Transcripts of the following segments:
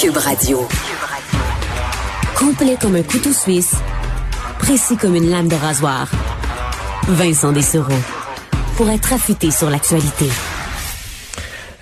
Cube Radio. Complet comme un couteau suisse, précis comme une lame de rasoir. Vincent Dessereau. Pour être affûté sur l'actualité.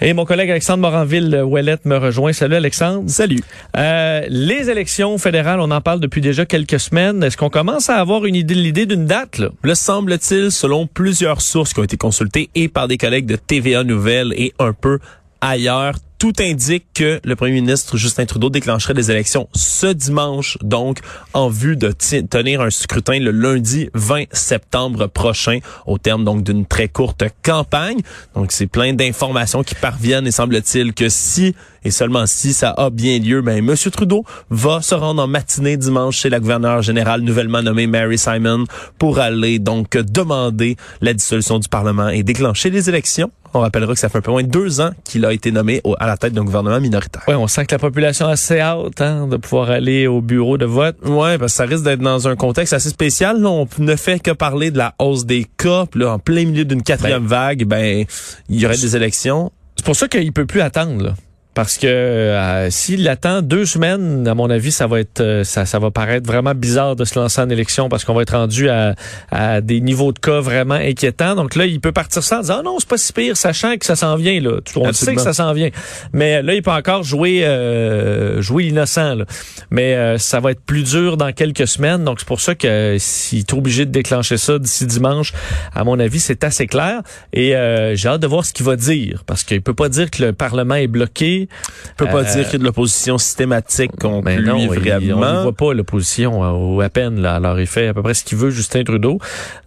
Et mon collègue Alexandre Moranville-Ouellette me rejoint. Salut Alexandre. Salut. Euh, les élections fédérales, on en parle depuis déjà quelques semaines. Est-ce qu'on commence à avoir une idée, l'idée d'une date? Là? Le semble-t-il, selon plusieurs sources qui ont été consultées et par des collègues de TVA Nouvelles et un peu ailleurs, tout indique que le premier ministre Justin Trudeau déclencherait des élections ce dimanche, donc en vue de tenir un scrutin le lundi 20 septembre prochain, au terme donc d'une très courte campagne. Donc c'est plein d'informations qui parviennent et semble-t-il que si et seulement si ça a bien lieu, ben Monsieur Trudeau va se rendre en matinée dimanche chez la gouverneure générale nouvellement nommée Mary Simon pour aller donc demander la dissolution du Parlement et déclencher les élections. On rappellera que ça fait un peu moins de deux ans qu'il a été nommé à la tête d'un gouvernement minoritaire. Oui, on sent que la population a assez hâte hein, de pouvoir aller au bureau de vote. Oui, parce que ça risque d'être dans un contexte assez spécial. Là, on ne fait que parler de la hausse des cas. Puis là, en plein milieu d'une quatrième ben, vague, ben il y aurait des élections. C'est pour ça qu'il peut plus attendre. Là. Parce que euh, s'il attend deux semaines, à mon avis, ça va être euh, ça, ça va paraître vraiment bizarre de se lancer en élection parce qu'on va être rendu à, à, des niveaux de cas vraiment inquiétants. Donc là, il peut partir sans dire ah non, c'est pas si pire, sachant que ça s'en vient là. On sait que ça s'en vient. Mais là, il peut encore jouer euh, jouer l'innocent. Mais euh, ça va être plus dur dans quelques semaines. Donc c'est pour ça que s'il est obligé de déclencher ça d'ici dimanche, à mon avis, c'est assez clair. Et j'ai hâte de voir ce qu'il va dire parce qu'il peut pas dire que le Parlement est bloqué peut pas dire qu'il y a de l'opposition systématique contre ben lui, vraiment. on ne voit pas l'opposition euh, ou à peine. Là. Alors, il fait à peu près ce qu'il veut, Justin Trudeau.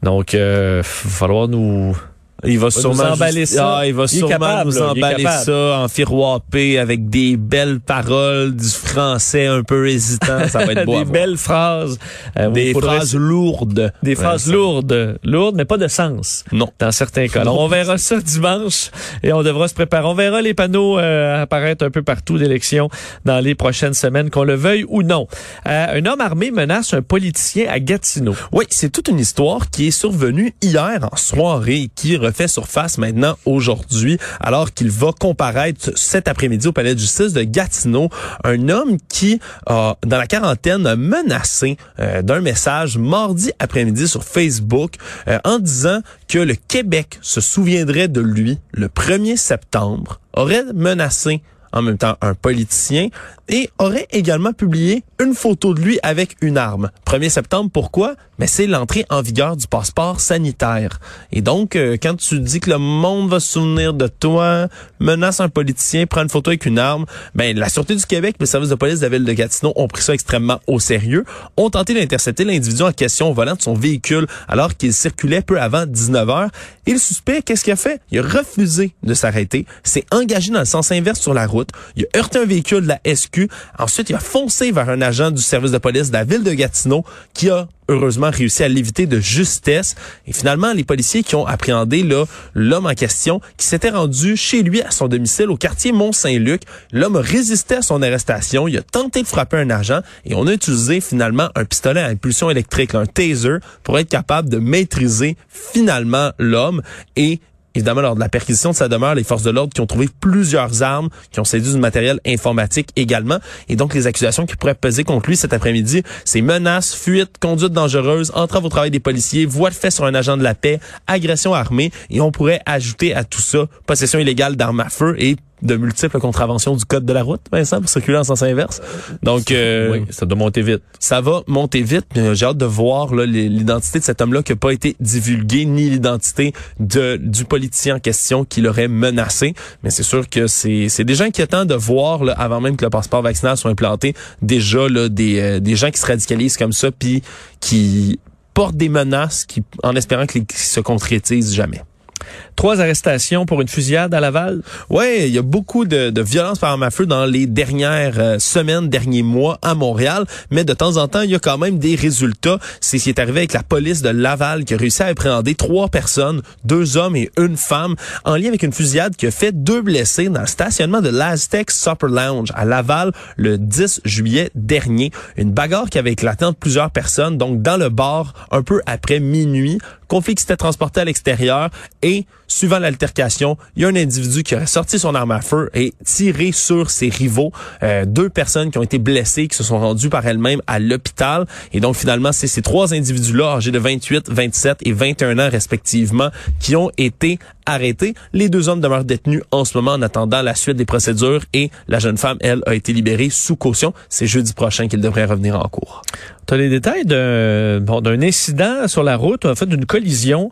Donc, il euh, va falloir nous il va, sûrement nous emballer ça. Ah, il va sûrement nous emballer ça en firoipé avec des belles paroles du français un peu hésitant. Ça va être beau. des belles phrases. Euh, des phrases lourdes. Des phrases lourdes. Lourdes, mais pas de sens. Non. Dans certains cas. Alors, on verra ça dimanche et on devra se préparer. On verra les panneaux euh, apparaître un peu partout d'élections dans les prochaines semaines, qu'on le veuille ou non. Euh, un homme armé menace un politicien à Gatineau. Oui, c'est toute une histoire qui est survenue hier en soirée qui fait surface maintenant aujourd'hui, alors qu'il va comparaître cet après-midi au palais de justice de Gatineau, un homme qui, dans la quarantaine, a menacé euh, d'un message mardi après-midi sur Facebook euh, en disant que le Québec se souviendrait de lui le 1er septembre, aurait menacé en même temps un politicien, et aurait également publié une photo de lui avec une arme. 1er septembre, pourquoi? Mais c'est l'entrée en vigueur du passeport sanitaire. Et donc, euh, quand tu dis que le monde va se souvenir de toi, menace un politicien, prend une photo avec une arme, ben la Sûreté du Québec, le service de police de la ville de Gatineau ont pris ça extrêmement au sérieux, ont tenté d'intercepter l'individu en question au volant de son véhicule alors qu'il circulait peu avant 19 heures. Et le suspect, qu'est-ce qu'il a fait? Il a refusé de s'arrêter, s'est engagé dans le sens inverse sur la route, il a heurté un véhicule de la SQ, ensuite il a foncé vers un agent du service de police de la ville de Gatineau qui a heureusement réussi à l'éviter de justesse. Et finalement, les policiers qui ont appréhendé l'homme en question, qui s'était rendu chez lui à son domicile au quartier Mont-Saint-Luc, l'homme résistait à son arrestation, il a tenté de frapper un agent et on a utilisé finalement un pistolet à impulsion électrique, un taser, pour être capable de maîtriser finalement l'homme. Et Évidemment, lors de la perquisition de sa demeure, les forces de l'ordre qui ont trouvé plusieurs armes, qui ont saisi du matériel informatique également. Et donc, les accusations qui pourraient peser contre lui cet après-midi, c'est menaces, fuite, conduite dangereuse, entrave au travail des policiers, voie de fait sur un agent de la paix, agression armée. Et on pourrait ajouter à tout ça possession illégale d'armes à feu et de multiples contraventions du code de la route, Vincent, pour circuler en sens inverse. Donc, euh, oui, ça doit monter vite. Ça va monter vite. J'ai hâte de voir l'identité de cet homme-là qui n'a pas été divulguée, ni l'identité de du politicien en question qui l'aurait menacé. Mais c'est sûr que c'est qui attendent de voir, là, avant même que le passeport vaccinal soit implanté, déjà là, des, euh, des gens qui se radicalisent comme ça, puis qui portent des menaces qui, en espérant qu'ils se concrétisent jamais. Trois arrestations pour une fusillade à Laval? Ouais, il y a beaucoup de, de violence par arme à feu dans les dernières euh, semaines, derniers mois à Montréal, mais de temps en temps, il y a quand même des résultats. C'est ce qui est arrivé avec la police de Laval qui a réussi à appréhender trois personnes, deux hommes et une femme, en lien avec une fusillade qui a fait deux blessés dans le stationnement de l'Aztec Supper Lounge à Laval le 10 juillet dernier. Une bagarre qui avait éclaté entre plusieurs personnes, donc dans le bar un peu après minuit conflit qui s'était transporté à l'extérieur et suivant l'altercation, il y a un individu qui aurait sorti son arme à feu et tiré sur ses rivaux. Euh, deux personnes qui ont été blessées, qui se sont rendues par elles-mêmes à l'hôpital. Et donc, finalement, c'est ces trois individus-là, âgés de 28, 27 et 21 ans respectivement, qui ont été arrêtés. Les deux hommes demeurent détenus en ce moment en attendant la suite des procédures et la jeune femme, elle, a été libérée sous caution. C'est jeudi prochain qu'il devrait revenir en cours. Tu as les détails d'un bon, incident sur la route, en fait, d'une collision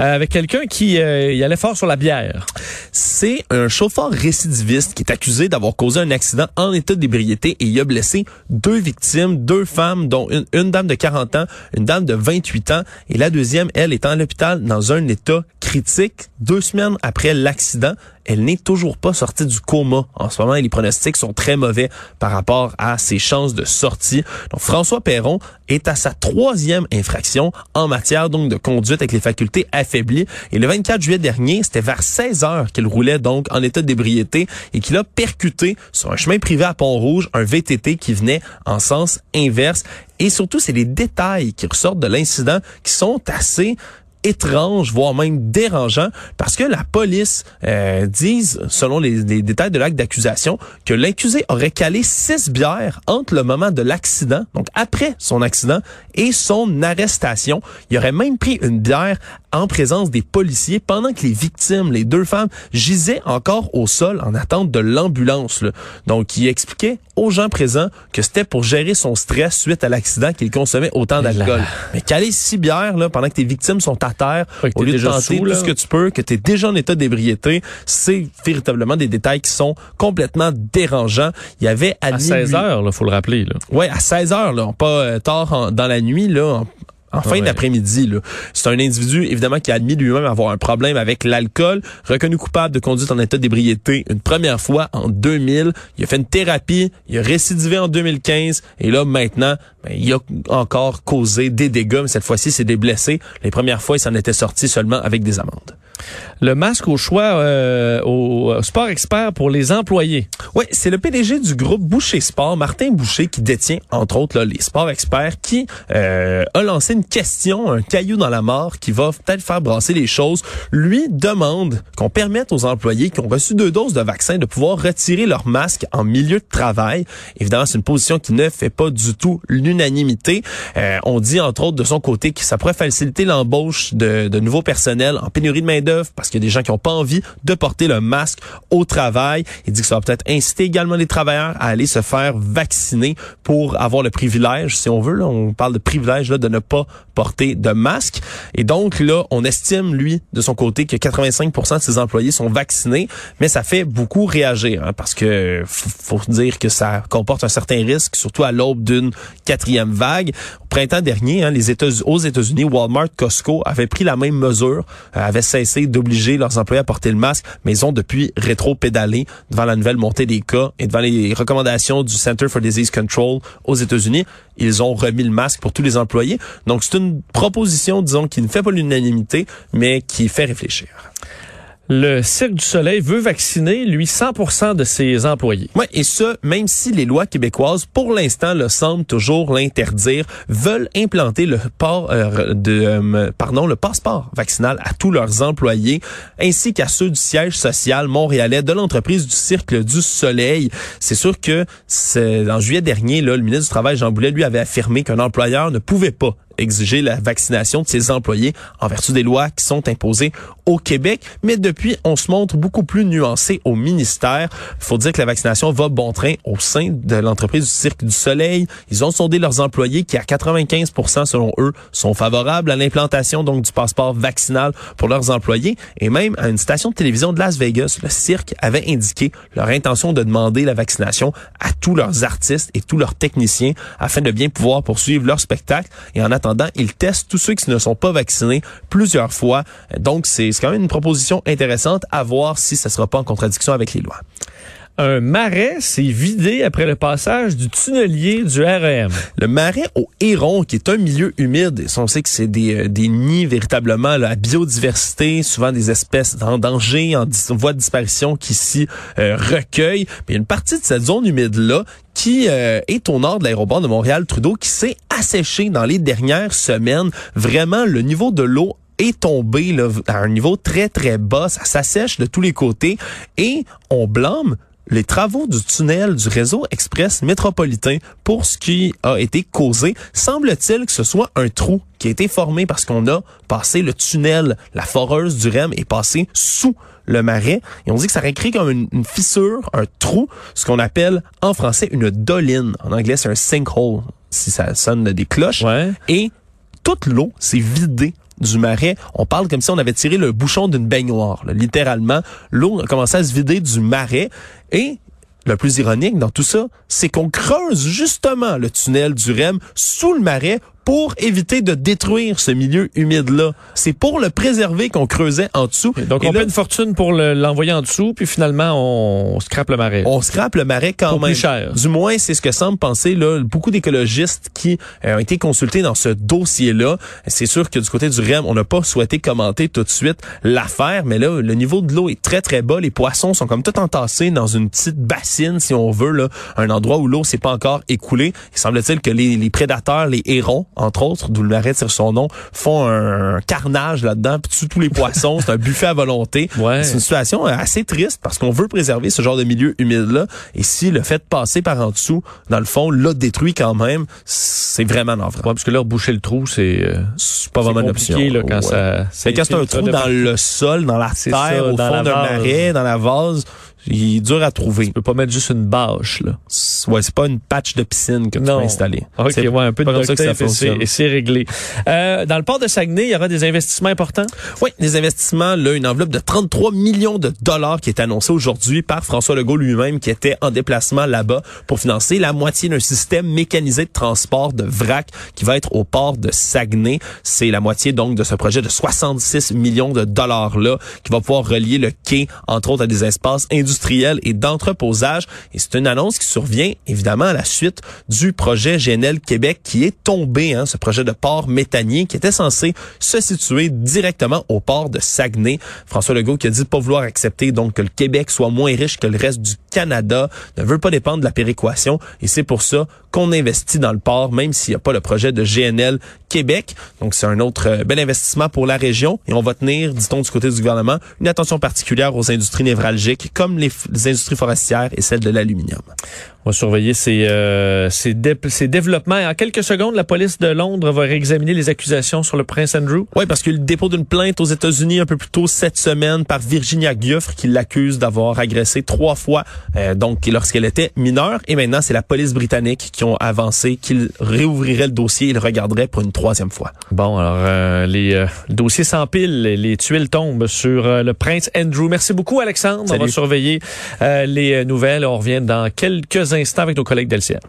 euh, avec quelqu'un qui euh, y allait fort sur la bière. C'est un chauffeur récidiviste qui est accusé d'avoir causé un accident en état d'ébriété et il a blessé deux victimes, deux femmes, dont une, dame de 40 ans, une dame de 28 ans et la deuxième, elle, est à l'hôpital dans un état critique deux semaines après l'accident elle n'est toujours pas sortie du coma. En ce moment, les pronostics sont très mauvais par rapport à ses chances de sortie. Donc, François Perron est à sa troisième infraction en matière donc de conduite avec les facultés affaiblies. Et le 24 juillet dernier, c'était vers 16 heures qu'il roulait donc en état d'ébriété et qu'il a percuté sur un chemin privé à Pont-Rouge un VTT qui venait en sens inverse. Et surtout, c'est les détails qui ressortent de l'incident qui sont assez étrange, voire même dérangeant, parce que la police euh, dit, selon les, les détails de l'acte d'accusation, que l'accusé aurait calé six bières entre le moment de l'accident, donc après son accident, et son arrestation. Il aurait même pris une bière en présence des policiers pendant que les victimes, les deux femmes, gisaient encore au sol en attente de l'ambulance. Donc, il expliquait aux gens présents que c'était pour gérer son stress suite à l'accident qu'il consommait autant d'alcool. Mais caler six bières là, pendant que tes victimes sont à terre, au lieu de tenter tout ce que tu peux, que tu es déjà en état d'ébriété, c'est véritablement des détails qui sont complètement dérangeants. Il y avait à, 16 heures, il faut le rappeler. Là. Ouais, à 16 heures, là, pas euh, tard dans la nuit, là, en fin d'après-midi. C'est un individu, évidemment, qui a admis lui-même avoir un problème avec l'alcool, reconnu coupable de conduite en état d'ébriété une première fois en 2000. Il a fait une thérapie, il a récidivé en 2015, et là, maintenant, ben, il a encore causé des dégâts, mais cette fois-ci, c'est des blessés. Les premières fois, il s'en était sorti seulement avec des amendes. Le masque au choix euh, au Sport Expert pour les employés. Oui, c'est le PDG du groupe Boucher Sport, Martin Boucher, qui détient entre autres là, les Sport Experts, qui euh, a lancé une question, un caillou dans la mort, qui va peut-être faire brasser les choses. Lui demande qu'on permette aux employés qui ont reçu deux doses de vaccin de pouvoir retirer leur masque en milieu de travail. Évidemment, c'est une position qui ne fait pas du tout l'unanimité. Euh, on dit entre autres de son côté que ça pourrait faciliter l'embauche de, de nouveaux personnels en pénurie de main d'œuvre parce qu'il y a des gens qui n'ont pas envie de porter le masque au travail. Il dit que ça va peut-être inciter également les travailleurs à aller se faire vacciner pour avoir le privilège, si on veut, là, on parle de privilège là, de ne pas porter de masque. Et donc là, on estime, lui, de son côté, que 85 de ses employés sont vaccinés, mais ça fait beaucoup réagir, hein, parce que faut, dire que ça comporte un certain risque, surtout à l'aube d'une quatrième vague. Au printemps dernier, hein, les États, aux États-Unis, Walmart, Costco avaient pris la même mesure, euh, avaient cessé d'obliger leurs employés à porter le masque, mais ils ont depuis rétro-pédalé devant la nouvelle montée des cas et devant les recommandations du Center for Disease Control aux États-Unis. Ils ont remis le masque pour tous les employés. Donc, c'est une proposition, disons, qui ne fait pas l'unanimité, mais qui fait réfléchir. Le Cirque du Soleil veut vacciner, lui, 100 de ses employés. Oui, et ce, même si les lois québécoises, pour l'instant, le semblent toujours l'interdire, veulent implanter le port euh, de, euh, pardon, le passeport vaccinal à tous leurs employés, ainsi qu'à ceux du siège social montréalais de l'entreprise du Cirque du Soleil. C'est sûr que, en juillet dernier, le ministre du Travail, Jean Boulet, lui, avait affirmé qu'un employeur ne pouvait pas exiger la vaccination de ses employés en vertu des lois qui sont imposées au Québec. Mais depuis, on se montre beaucoup plus nuancé au ministère. Il faut dire que la vaccination va bon train au sein de l'entreprise du Cirque du Soleil. Ils ont sondé leurs employés qui, à 95 selon eux, sont favorables à l'implantation donc du passeport vaccinal pour leurs employés. Et même à une station de télévision de Las Vegas, le cirque avait indiqué leur intention de demander la vaccination à tous leurs artistes et tous leurs techniciens afin de bien pouvoir poursuivre leur spectacle. Et en attendant, ils testent tous ceux qui ne sont pas vaccinés plusieurs fois. Donc, c'est quand même une proposition intéressante à voir si ça sera pas en contradiction avec les lois un marais s'est vidé après le passage du tunnelier du REM. Le marais au Héron, qui est un milieu humide, on sait que c'est des, euh, des nids véritablement, la biodiversité, souvent des espèces en danger, en voie de disparition qui s'y euh, recueillent. Mais une partie de cette zone humide-là qui euh, est au nord de l'aéroport de Montréal-Trudeau, qui s'est asséché dans les dernières semaines. Vraiment, le niveau de l'eau est tombé là, à un niveau très, très bas. Ça s'assèche de tous les côtés et on blâme les travaux du tunnel du réseau express métropolitain pour ce qui a été causé. Semble-t-il que ce soit un trou qui a été formé parce qu'on a passé le tunnel, la foreuse du REM est passée sous le marais. Et on dit que ça créé comme une, une fissure, un trou, ce qu'on appelle en français une doline. En anglais, c'est un sinkhole, si ça sonne des cloches. Ouais. Et toute l'eau s'est vidée du marais. On parle comme si on avait tiré le bouchon d'une baignoire. là. Littéralement, l'eau a commencé à se vider du marais. Et le plus ironique dans tout ça, c'est qu'on creuse justement le tunnel du REM sous le marais pour éviter de détruire ce milieu humide-là. C'est pour le préserver qu'on creusait en dessous. Donc, Et on là, paie une fortune pour le- l'envoyer en dessous, puis finalement, on, on scrape le marais. on scrape le marais quand Pour même. plus cher. Du moins, c'est ce que semble penser là, beaucoup d'écologistes qui euh, ont été consultés dans ce dossier-là. C'est sûr que du côté du REM, on n'a pas souhaité commenter tout de suite l'affaire, mais là, le niveau de l'eau est très très bas. Les poissons sont comme tout entassés dans une petite bassine, si on veut, là, un endroit où l'eau s'est pas encore écoulée. Il semble-t-il que les, les prédateurs, les hérons, entre autres, d'où le marais tire son nom, font un carnage là-dedans, puis tuent tous les poissons. c'est un buffet à volonté. Ouais. C'est une situation euh, assez triste parce qu'on veut préserver ce genre de milieu humide-là. Et si le fait de passer par en dessous, dans le fond, l'a détruit quand même, c'est vraiment navrant. Ouais, parce que là, reboucher le trou, c'est euh, C'est pas vraiment une option. compliqué là, quand Ouais. ça... Quand c'est un trou dans le sol, dans la terre, ça, au dans fond d'un marais, dans la vase, il est dur à trouver. Tu peux pas mettre juste une bâche, là. Ouais, c'est pas une patch de piscine que tu peux installer. OK, C'est ouais, un peu de comme ça que ça fonctionne. et c'est réglé. Euh, dans le port de Saguenay, il y aura des investissements importants? Oui, des investissements, là, une enveloppe de 33 millions de dollars qui est annoncée aujourd'hui par François Legault lui-même qui était en déplacement là-bas pour financer la moitié d'un système mécanisé de transport de vrac qui va être au port de Saguenay. C'est la moitié donc de ce projet de 66 millions de dollars-là qui va pouvoir relier le quai, entre autres, à des espaces industriels et d'entreposage. Et c'est une annonce qui survient évidemment à la suite du projet GNL Québec qui est tombé, hein, ce projet de port méthanier qui était censé se situer directement au port de Saguenay. François Legault qui a dit de pas vouloir accepter donc que le Québec soit moins riche que le reste du Canada, ne veut pas dépendre de la péréquation et c'est pour ça qu'on investit dans le port même s'il n'y a pas le projet de GNL Québec. Donc c'est un autre euh, bel investissement pour la région et on va tenir, dit-on du côté du gouvernement, une attention particulière aux industries névralgiques comme les, les industries forestières et celles de l'aluminium. On va surveiller ces, euh, ces, dé- ces développements. En quelques secondes, la police de Londres va réexaminer les accusations sur le prince Andrew. Oui, parce eu le dépôt d'une plainte aux États-Unis un peu plus tôt cette semaine par Virginia Guffre qui l'accuse d'avoir agressé trois fois euh, donc lorsqu'elle était mineure. Et maintenant, c'est la police britannique qui ont avancé qu'il réouvrirait le dossier et le regarderait pour une troisième fois. Bon, alors euh, les euh, dossiers s'empilent, les, les tuiles tombent sur euh, le prince Andrew. Merci beaucoup, Alexandre. On va surveiller euh, les nouvelles. On revient dans quelques instants avec nos collègues d'LCN.